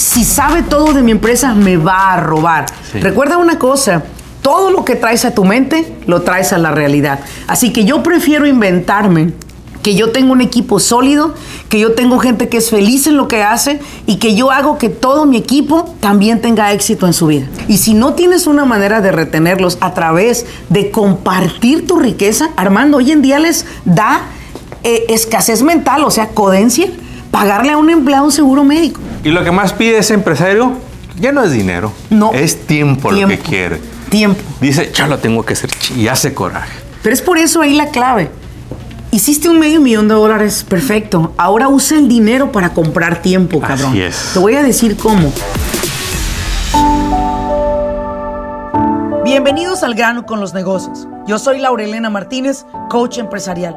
si sabe todo de mi empresa, me va a robar. Sí. Recuerda una cosa, todo lo que traes a tu mente, lo traes a la realidad. Así que yo prefiero inventarme que yo tengo un equipo sólido, que yo tengo gente que es feliz en lo que hace y que yo hago que todo mi equipo también tenga éxito en su vida. Y si no tienes una manera de retenerlos a través de compartir tu riqueza, Armando, hoy en día les da eh, escasez mental, o sea, codencia, pagarle a un empleado un seguro médico. Y lo que más pide ese empresario ya no es dinero. No. Es tiempo, lo que quiere. Tiempo. Dice, ya lo tengo que hacer y hace coraje. Pero es por eso ahí la clave. Hiciste un medio millón de dólares, perfecto. Ahora usa el dinero para comprar tiempo, Así cabrón. es. Te voy a decir cómo. Bienvenidos al grano con los negocios. Yo soy Laurelena Martínez, coach empresarial.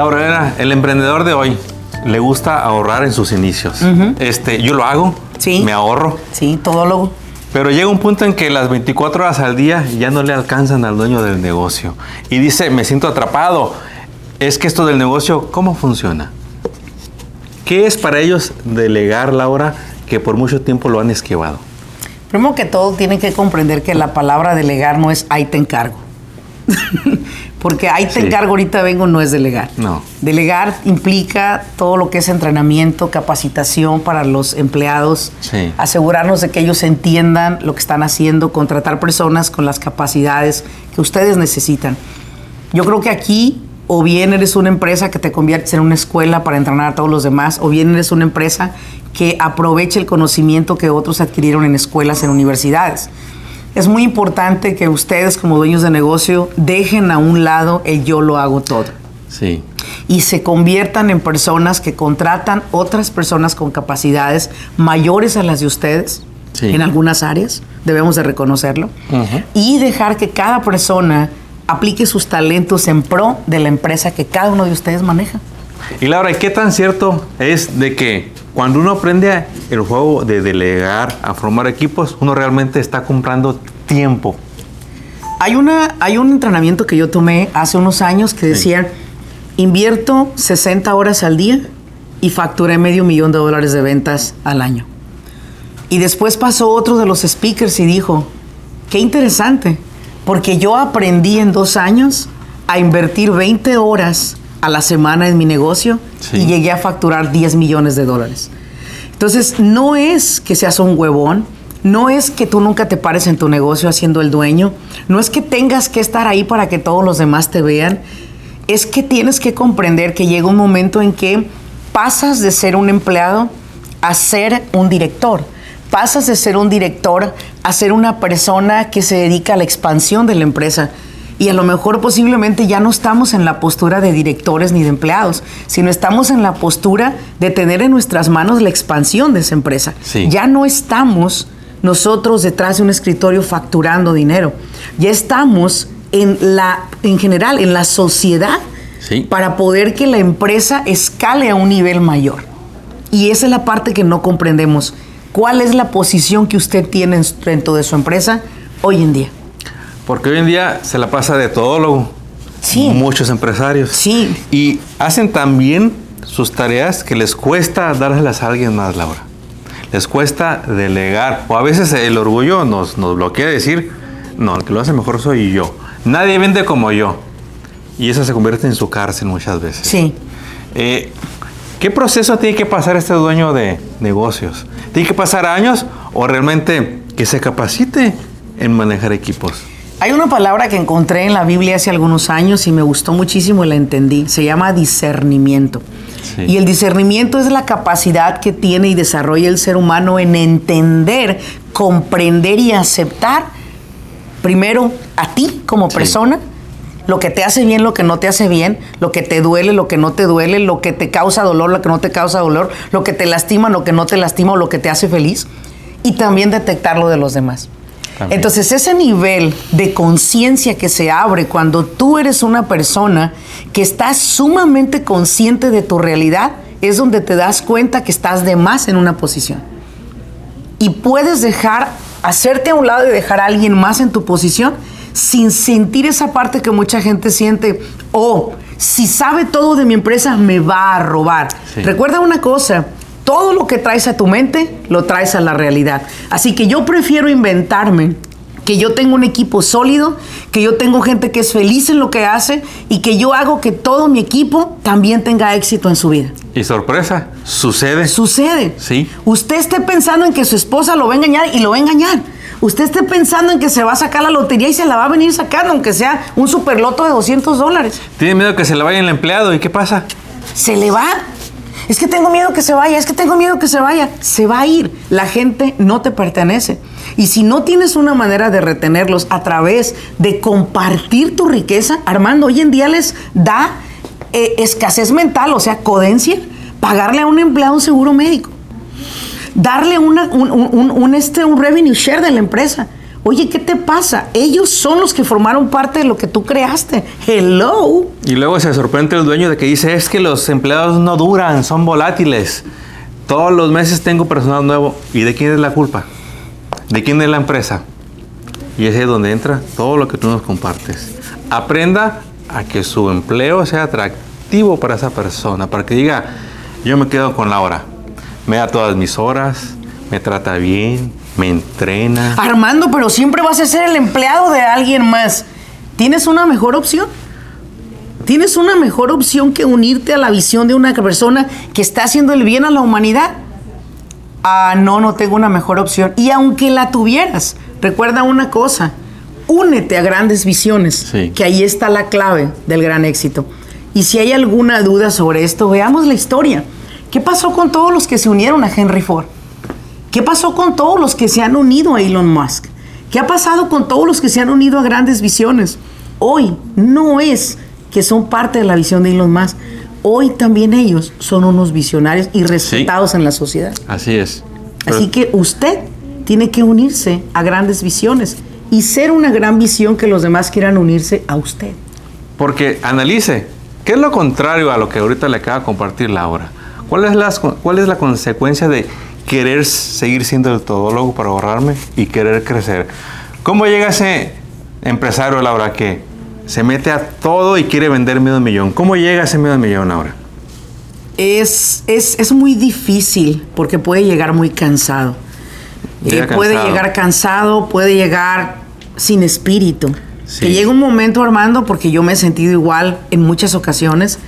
Laura el emprendedor de hoy le gusta ahorrar en sus inicios. Este, yo lo hago, Sí. me ahorro, Sí, todólogo. pero llega un punto en que las 24 horas al día ya no le alcanzan al dueño del negocio y dice, me siento atrapado. Es que esto del negocio, ¿cómo funciona? ¿Qué es para ellos delegar, Laura, que por mucho tiempo lo han esquivado? Primero que todo, tienen que comprender que la palabra delegar no es ahí te encargo. Porque ahí te Sí. encargo, ahorita vengo, no es delegar. No. Delegar implica todo lo que es entrenamiento, capacitación para los empleados, Sí. asegurarnos de que ellos entiendan lo que están haciendo, contratar personas con las capacidades que ustedes necesitan. Yo creo que aquí o bien eres una empresa que te conviertes en una escuela para entrenar a todos los demás, o bien eres una empresa que aproveche el conocimiento que otros adquirieron en escuelas, en universidades. Es muy importante que ustedes como dueños de negocio dejen a un lado el yo lo hago todo Sí. y se conviertan en personas que contratan otras personas con capacidades mayores a las de ustedes Sí. en algunas áreas, debemos de reconocerlo, y dejar que cada persona aplique sus talentos en pro de la empresa que cada uno de ustedes maneja. Y Laura, ¿y qué tan cierto es de que cuando uno aprende el juego de delegar, a formar equipos, uno realmente está comprando tiempo? Hay, una, hay un entrenamiento que yo tomé hace unos años que decía, invierto 60 horas al día y facturé medio millón de dólares de ventas al año. Y después pasó otro de los speakers y dijo, qué interesante, porque yo aprendí en dos años a invertir 20 horas a la semana en mi negocio Sí. y llegué a facturar 10 millones de dólares. Entonces, no es que seas un huevón, no es que tú nunca te pares en tu negocio haciendo el dueño, no es que tengas que estar ahí para que todos los demás te vean, es que tienes que comprender que llega un momento en que pasas de ser un empleado a ser un director. Pasas de ser un director a ser una persona que se dedica a la expansión de la empresa. Y a lo mejor posiblemente ya no estamos en la postura de directores ni de empleados, sino estamos en la postura de tener en nuestras manos la expansión de esa empresa. Sí. Ya no estamos nosotros detrás de un escritorio facturando dinero. Ya estamos en la, en general, en la sociedad Sí. para poder que la empresa escale a un nivel mayor. Y esa es la parte que no comprendemos. ¿Cuál es la posición que usted tiene en- dentro de su empresa hoy en día? Porque hoy en día se la pasa de todólogo. Sí. Muchos empresarios. Sí. Y hacen también sus tareas que les cuesta dárselas a alguien más, Laura. Les cuesta delegar. O a veces el orgullo nos, nos bloquea de decir, no, el que lo hace mejor soy yo. Nadie vende como yo. Y eso se convierte en su cárcel muchas veces. Sí. Eh, ¿Qué proceso tiene que pasar este dueño de negocios? ¿Tiene que pasar años o realmente que se capacite en manejar equipos? Hay una palabra que encontré en la Biblia hace algunos años y me gustó muchísimo y la entendí. Se llama discernimiento. Sí. Y el discernimiento es la capacidad que tiene y desarrolla el ser humano en entender, comprender y aceptar, primero a ti como Sí. persona, lo que te hace bien, lo que no te hace bien, lo que te duele, lo que no te duele, lo que te causa dolor, lo que no te causa dolor, lo que te lastima, lo que no te lastima o lo que te hace feliz. Y también detectar lo de los demás. También. Entonces ese nivel de conciencia que se abre cuando tú eres una persona que está sumamente consciente de tu realidad es donde te das cuenta que estás de más en una posición. Y puedes dejar, hacerte a un lado y dejar a alguien más en tu posición sin sentir esa parte que mucha gente siente, oh, si sabe todo de mi empresa, me va a robar. Sí. Recuerda una cosa, todo lo que traes a tu mente, lo traes a la realidad. Así que yo prefiero inventarme que yo tengo un equipo sólido, que yo tengo gente que es feliz en lo que hace y que yo hago que todo mi equipo también tenga éxito en su vida. Y sorpresa, sucede. Sucede. Sí. Usted esté pensando en que su esposa lo va a engañar y lo va a engañar. Usted esté pensando en que se va a sacar la lotería y se la va a venir sacando, aunque sea un superloto de 200 dólares. Tiene miedo que se le vaya el empleado. ¿Y qué pasa? Se le va. Es que tengo miedo que se vaya, es que tengo miedo que se vaya. Se va a ir. La gente no te pertenece. Y si no tienes una manera de retenerlos a través de compartir tu riqueza, Armando, hoy en día les da eh, escasez mental, o sea, codencia, pagarle a un empleado un seguro médico darle un, un, este, un revenue share de la empresa. Oye, ¿qué te pasa? Ellos son los que formaron parte de lo que tú creaste. Hello. Y luego se sorprende el dueño de que dice, es que los empleados no duran, son volátiles. Todos los meses tengo personal nuevo. ¿Y de quién es la culpa? ¿De quién es la empresa? Y ese es donde entra todo lo que tú nos compartes. Aprenda a que su empleo sea atractivo para esa persona, para que diga, yo me quedo con la hora me da todas mis horas, me trata bien, me entrena. Armando, pero siempre vas a ser el empleado de alguien más. ¿Tienes una mejor opción? ¿Tienes una mejor opción que unirte a la visión de una persona que está haciendo el bien a la humanidad? Ah, no, no tengo una mejor opción. Y aunque la tuvieras, recuerda una cosa, únete a grandes visiones, Sí. que ahí está la clave del gran éxito. Y si hay alguna duda sobre esto, veamos la historia. ¿Qué pasó con todos los que se unieron a Henry Ford? ¿Qué pasó con todos los que se han unido a Elon Musk? ¿Qué ha pasado con todos los que se han unido a grandes visiones? Hoy no es que son parte de la visión de Elon Musk. Hoy también ellos son unos visionarios y respetados en la sociedad. Así es. Pero- Así que usted tiene que unirse a grandes visiones y ser una gran visión que los demás quieran unirse a usted. Porque analice, ¿qué es lo contrario a lo que ahorita le acaba de compartir Laura? ¿Cuál es, las- cuál es la consecuencia de querer seguir siendo el todólogo para ahorrarme y querer crecer? ¿Cómo llega ese empresario, Laura, que se mete a todo y quiere vender medio millón? ¿Cómo llega ese medio millón, Laura? Es, es, es muy difícil porque puede llegar muy cansado. Llega Eh, puede llegar cansado, puede llegar sin espíritu. Sí. Que llega un momento, Armando, porque yo me he sentido igual en muchas ocasiones,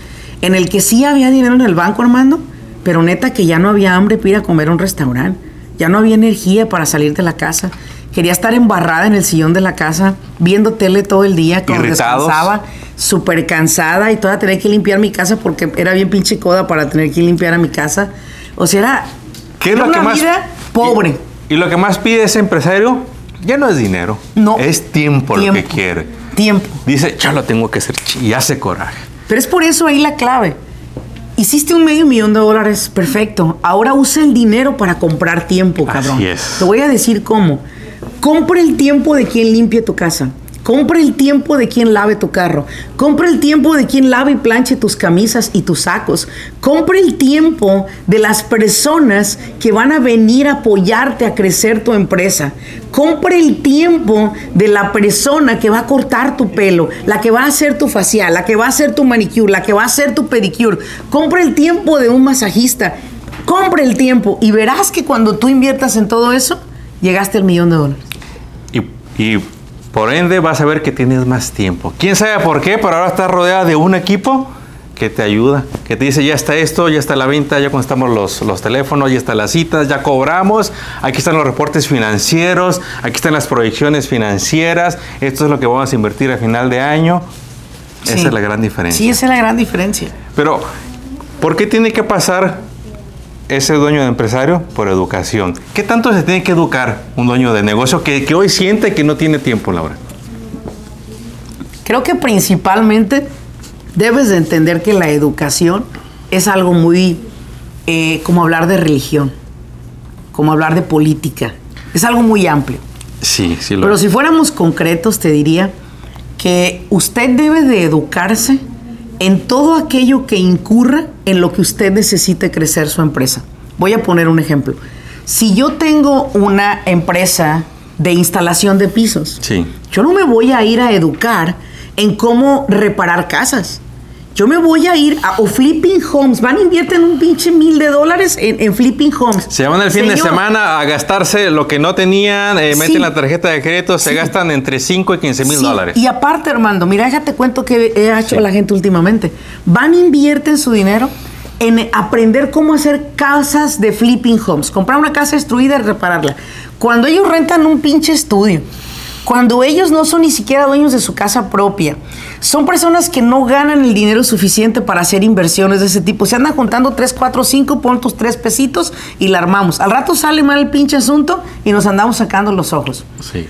en el que sí había dinero en el banco, Armando, pero neta que ya no había hambre para ir a comer a un restaurante. Ya no había energía para salir de la casa. Quería estar embarrada en el sillón de la casa, viendo tele todo el día, Irritados. descansaba, súper cansada y todavía tenía que limpiar mi casa porque era bien pinche coda para tener que limpiar a mi casa. O sea, era, ¿Qué es era lo que una más vida pobre. Y, y lo que más pide ese empresario ya no es dinero, No. es tiempo, lo que Tiempo. quiere. Tiempo. Dice, ya lo tengo que hacer y hace coraje. Pero es por eso ahí la clave. Hiciste un medio millón de dólares, perfecto. Ahora usa el dinero para comprar tiempo, Así cabrón. es. Te voy a decir cómo. Compra el tiempo de quien limpie tu casa. Compra el tiempo de quien lave tu carro. Compra el tiempo de quien lave y planche tus camisas y tus sacos. Compra el tiempo de las personas que van a venir a apoyarte a crecer tu empresa. Compra el tiempo de la persona que va a cortar tu pelo, la que va a hacer tu facial, la que va a hacer tu manicure, la que va a hacer tu pedicure. Compra el tiempo de un masajista. Compra el tiempo y verás que cuando tú inviertas en todo eso, llegaste al millón de dólares. Y, y por ende vas a ver que tienes más tiempo. ¿Quién sabe por qué? Pero ahora estás rodeada de un equipo que te ayuda, que te dice, ya está esto, ya está la venta, ya constamos los, los teléfonos, ya están las citas, ya cobramos, aquí están los reportes financieros, aquí están las proyecciones financieras, esto es lo que vamos a invertir a final de año. Sí. Esa es la gran diferencia. Sí, esa es la gran diferencia. Pero, ¿por qué tiene que pasar ese dueño de empresario? Por educación. ¿Qué tanto se tiene que educar un dueño de negocio que, que hoy siente que no tiene tiempo, Laura? Creo que principalmente debes de entender que la educación es algo muy eh, como hablar de religión, como hablar de política. Es algo muy amplio. Sí, sí lo Pero si fuéramos concretos, te diría que usted debe de educarse en todo aquello que incurra en lo que usted necesite crecer su empresa. Voy a poner un ejemplo. Si yo tengo una empresa de instalación de pisos, Sí. yo no me voy a ir a educar en cómo reparar casas. Yo me voy a ir a o flipping homes. Van a invertir un pinche mil de dólares en, en flipping homes. Se van el fin de semana a gastarse lo que no tenían, eh, Sí. meten la tarjeta de crédito, se gastan entre 5 y 15 mil Sí, dólares. Y aparte, Armando, mira, déjate cuento que he hecho la gente últimamente. Van, invierten su dinero en aprender cómo hacer casas de flipping homes. Comprar una casa destruida y repararla. Cuando ellos rentan un pinche estudio, cuando ellos no son ni siquiera dueños de su casa propia, son personas que no ganan el dinero suficiente para hacer inversiones de ese tipo. Se andan juntando 3, 4, 5, pon tus 3 pesitos y la armamos. Al rato sale mal el pinche asunto y nos andamos sacando los ojos. Sí.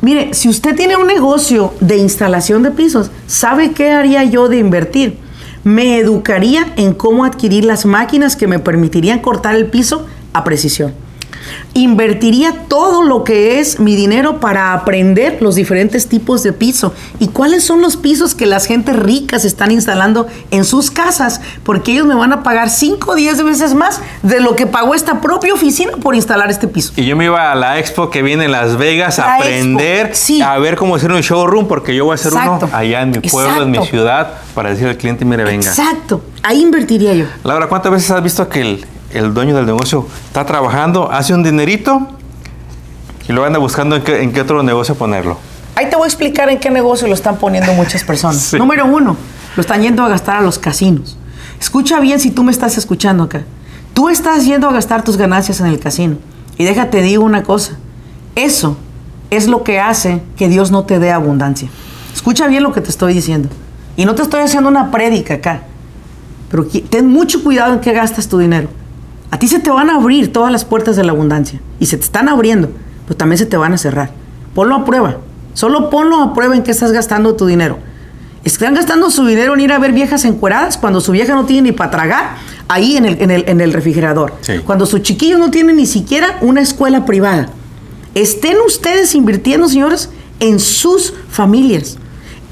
Mire, si usted tiene un negocio de instalación de pisos, ¿sabe qué haría yo de invertir? Me educaría en cómo adquirir las máquinas que me permitirían cortar el piso a precisión. Invertiría todo lo que es mi dinero para aprender los diferentes tipos de piso y cuáles son los pisos que las gentes ricas están instalando en sus casas, porque ellos me van a pagar 5 o 10 veces más de lo que pagó esta propia oficina por instalar este piso. Y yo me iba a la expo que viene en Las Vegas La a expo, aprender, sí. a ver cómo hacer un showroom, porque yo voy a hacer Exacto. uno allá en mi pueblo, en mi Exacto. ciudad, para decirle al cliente, mire, venga. Exacto, ahí invertiría yo. Laura, ¿cuántas veces has visto que el, el dueño del negocio está trabajando, hace un dinerito y luego anda buscando en qué, en qué otro negocio ponerlo? Ahí te voy a explicar en qué negocio lo están poniendo muchas personas. Sí. Número uno, lo están yendo a gastar a los casinos. Escucha bien si tú me estás escuchando acá. Tú estás yendo a gastar tus ganancias en el casino. Y déjate digo una cosa. Eso es lo que hace que Dios no te dé abundancia. Escucha bien lo que te estoy diciendo. Y no te estoy haciendo una prédica acá. Pero ten mucho cuidado en qué gastas tu dinero. A ti se te van a abrir todas las puertas de la abundancia. Y se te están abriendo, pero también se te van a cerrar. Ponlo a prueba. Solo ponlo a prueba en qué estás gastando tu dinero. Están gastando su dinero en ir a ver viejas encueradas cuando su vieja no tiene ni para tragar ahí en el, en el- en el refrigerador. Sí. Cuando sus chiquillos no tienen ni siquiera una escuela privada. Estén ustedes invirtiendo, señores, en sus familias.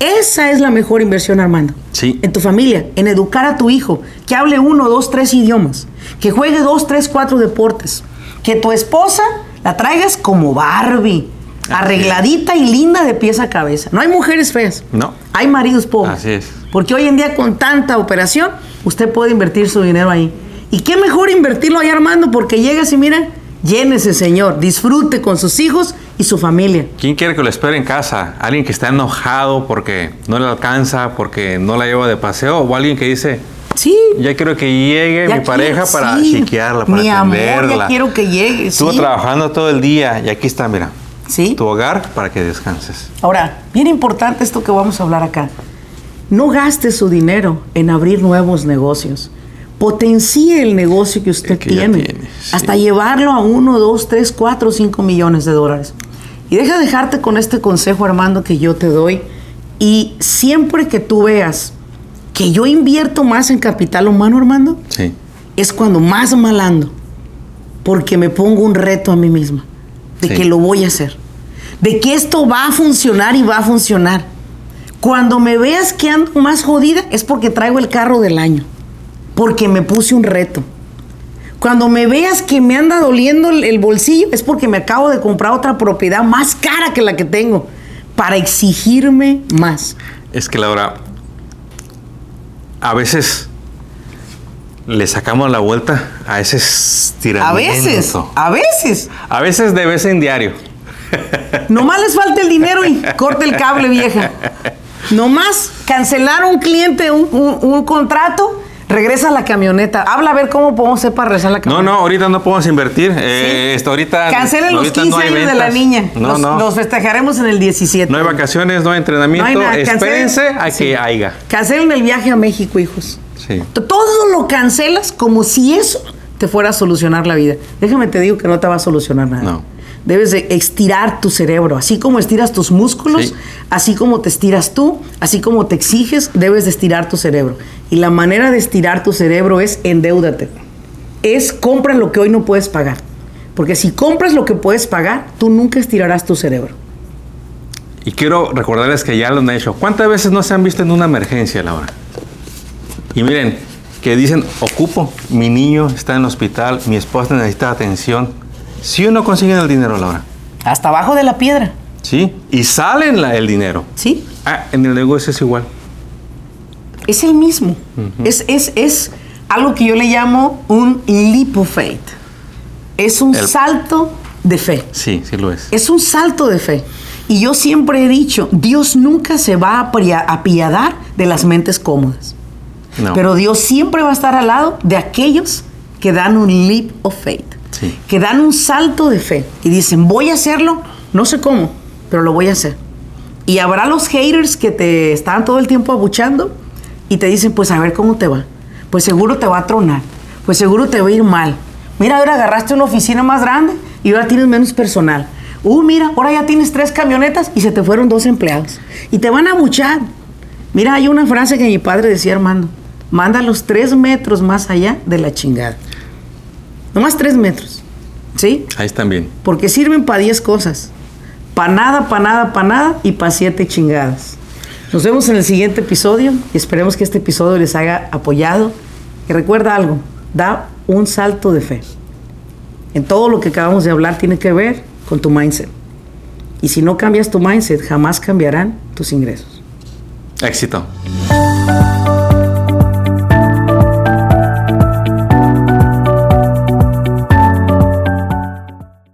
Esa es la mejor inversión, Armando. Sí. En tu familia, en educar a tu hijo, que hable uno, dos, tres idiomas, que juegue dos, tres, cuatro deportes, que tu esposa la traigas como Barbie, arregladita y linda de pies a cabeza. No hay mujeres feas. No. Hay maridos pobres. Así es. Porque hoy en día con tanta operación, usted puede invertir su dinero ahí. Y qué mejor invertirlo ahí, Armando, porque llegas y mira, llénese, señor, disfrute con sus hijos y su familia. ¿Quién quiere que lo espere en casa? ¿Alguien que está enojado porque no le alcanza, porque no la lleva de paseo? ¿O alguien que dice, Sí. ya quiero que llegue Ya mi pareja quiero- para sí. chiquearla, para Mi amor, ya atenderla? quiero que llegue, Estuvo sí. trabajando todo el día y aquí está, mira, Sí. tu hogar para que descanses. Ahora, bien importante esto que vamos a hablar acá. No gaste su dinero en abrir nuevos negocios. Potencie el negocio que usted El que ya tiene. tiene, sí. Hasta llevarlo a uno, dos, tres, cuatro, cinco millones de dólares. Y deja dejarte con este consejo, Armando, que yo te doy. Y siempre que tú veas que yo invierto más en capital humano, Armando, Sí. es cuando más mal ando. Porque me pongo un reto a mí misma. De Sí. que lo voy a hacer. De que esto va a funcionar y va a funcionar. Cuando me veas que ando más jodida es porque traigo el carro del año. Porque me puse un reto. Cuando me veas que me anda doliendo el, el bolsillo es porque me acabo de comprar otra propiedad más cara que la que tengo. Para exigirme más. Es que Laura, a veces le sacamos la vuelta a ese A estiramiento. veces, a veces. A veces de vez en diario. Nomás les falta el dinero y corte el cable, vieja. Nomás cancelar un cliente, un, un- un contrato, regresa la camioneta. Habla a ver cómo podemos hacer para regresar la No, camioneta. no, ahorita no podemos invertir. Eh, esto ahorita. Cancelen los ahorita 15 no hay años de la niña. No, los, no. los festejaremos en el 17. No hay vacaciones, no hay entrenamiento. No hay. Cancelen- Espérense a Sí. que haya. Cancelen el viaje a México, hijos. Sí. Todo lo cancelas como si eso te fuera a solucionar la vida. Déjame te digo que no te va a solucionar nada. No. Debes de estirar tu cerebro, así como estiras tus músculos, Sí. así como te estiras tú, así como te exiges, debes de estirar tu cerebro. Y la manera de estirar tu cerebro es endeúdate. Es compra lo que hoy no puedes pagar. Porque si compras lo que puedes pagar, tú nunca estirarás tu cerebro. Y quiero recordarles que ya lo han hecho. ¿Cuántas veces no se han visto en una emergencia, Laura? Y miren, que dicen, ocupo, mi niño está en el hospital, mi esposa necesita atención. ¿Sí o no consiguen el dinero, Laura? Hasta abajo de la piedra. Sí. Y salen la- el dinero. ¿Sí? Ah, en el negocio es igual. Es el mismo. es, es, es algo que yo le llamo un leap of faith. Es un El- salto de fe. Sí, sí lo es. Es un salto de fe. Y yo siempre he dicho, Dios nunca se va a apiadar de las mentes cómodas. No. Pero Dios siempre va a estar al lado de aquellos que dan un leap of faith. Que dan un salto de fe. Y dicen, voy a hacerlo, no sé cómo, pero lo voy a hacer. Y habrá los haters que te están todo el tiempo abuchando y te dicen, pues a ver cómo te va. Pues seguro te va a tronar. Pues seguro te va a ir mal. Mira, ahora agarraste una oficina más grande y ahora tienes menos personal. Uh, mira, ahora ya tienes tres camionetas y se te fueron dos empleados. Y te van a abuchar. Mira, hay una frase que mi padre decía, Armando. Mándalos tres metros más allá de la chingada. Nomás tres metros. ¿Sí? Ahí están bien. Porque sirven para 10 cosas. Para nada, para nada, para nada y para siete chingadas. Nos vemos en el siguiente episodio y esperemos que este episodio les haya apoyado. Y recuerda algo, da un salto de fe. En todo lo que acabamos de hablar tiene que ver con tu mindset. Y si no cambias tu mindset, jamás cambiarán tus ingresos. Éxito.